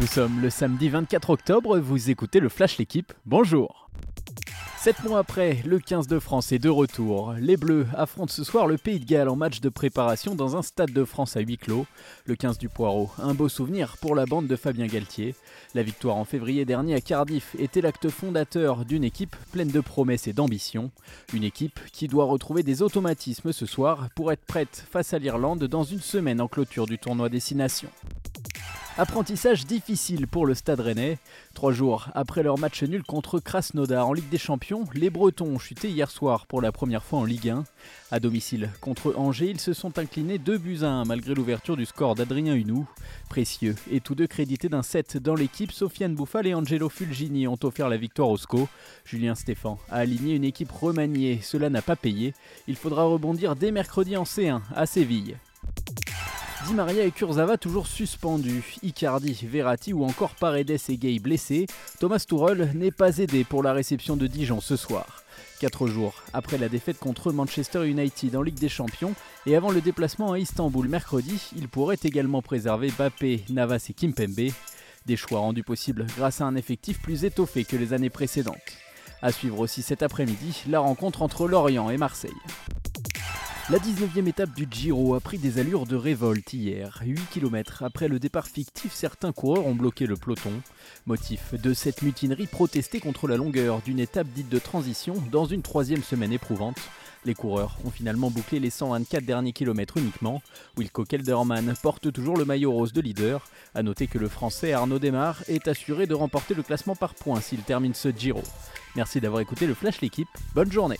Nous sommes le samedi 24 octobre, vous écoutez le Flash L'équipe, bonjour Sept mois après, le 15 de France est de retour. Les Bleus affrontent ce soir le Pays de Galles en match de préparation dans un stade de France à huis clos. Le 15 du Poireau, un beau souvenir pour la bande de Fabien Galtier. La victoire en février dernier à Cardiff était l'acte fondateur d'une équipe pleine de promesses et d'ambition. Une équipe qui doit retrouver des automatismes ce soir pour être prête face à l'Irlande dans une semaine en clôture du tournoi Destination. Apprentissage difficile pour le Stade Rennais. Trois jours après leur match nul contre Krasnodar en Ligue des Champions, les Bretons ont chuté hier soir pour la première fois en Ligue 1. À domicile contre Angers, ils se sont inclinés 2 buts à 1 malgré l'ouverture du score d'Adrien Hunou. Précieux et tous deux crédités d'un set dans l'équipe, Sofiane Bouffal et Angelo Fulgini ont offert la victoire au SCO. Julien Stéphan a aligné une équipe remaniée, cela n'a pas payé. Il faudra rebondir dès mercredi en C1 à Séville. Di Maria et Kurzawa toujours suspendus, Icardi, Verratti ou encore Paredes et Gay blessés, Thomas Tuchel n'est pas aidé pour la réception de Dijon ce soir. Quatre jours après la défaite contre Manchester United en Ligue des Champions et avant le déplacement à Istanbul mercredi, il pourrait également préserver Bappé, Navas et Kimpembe. Des choix rendus possibles grâce à un effectif plus étoffé que les années précédentes. À suivre aussi cet après-midi la rencontre entre Lorient et Marseille. La 19e étape du Giro a pris des allures de révolte hier. 8 km après le départ fictif, certains coureurs ont bloqué le peloton. Motif de cette mutinerie, protester contre la longueur d'une étape dite de transition dans une troisième semaine éprouvante. Les coureurs ont finalement bouclé les 124 derniers kilomètres uniquement. Wilco Kelderman porte toujours le maillot rose de leader. A noter que le français Arnaud Desmar est assuré de remporter le classement par points s'il termine ce Giro. Merci d'avoir écouté le Flash l'équipe. Bonne journée.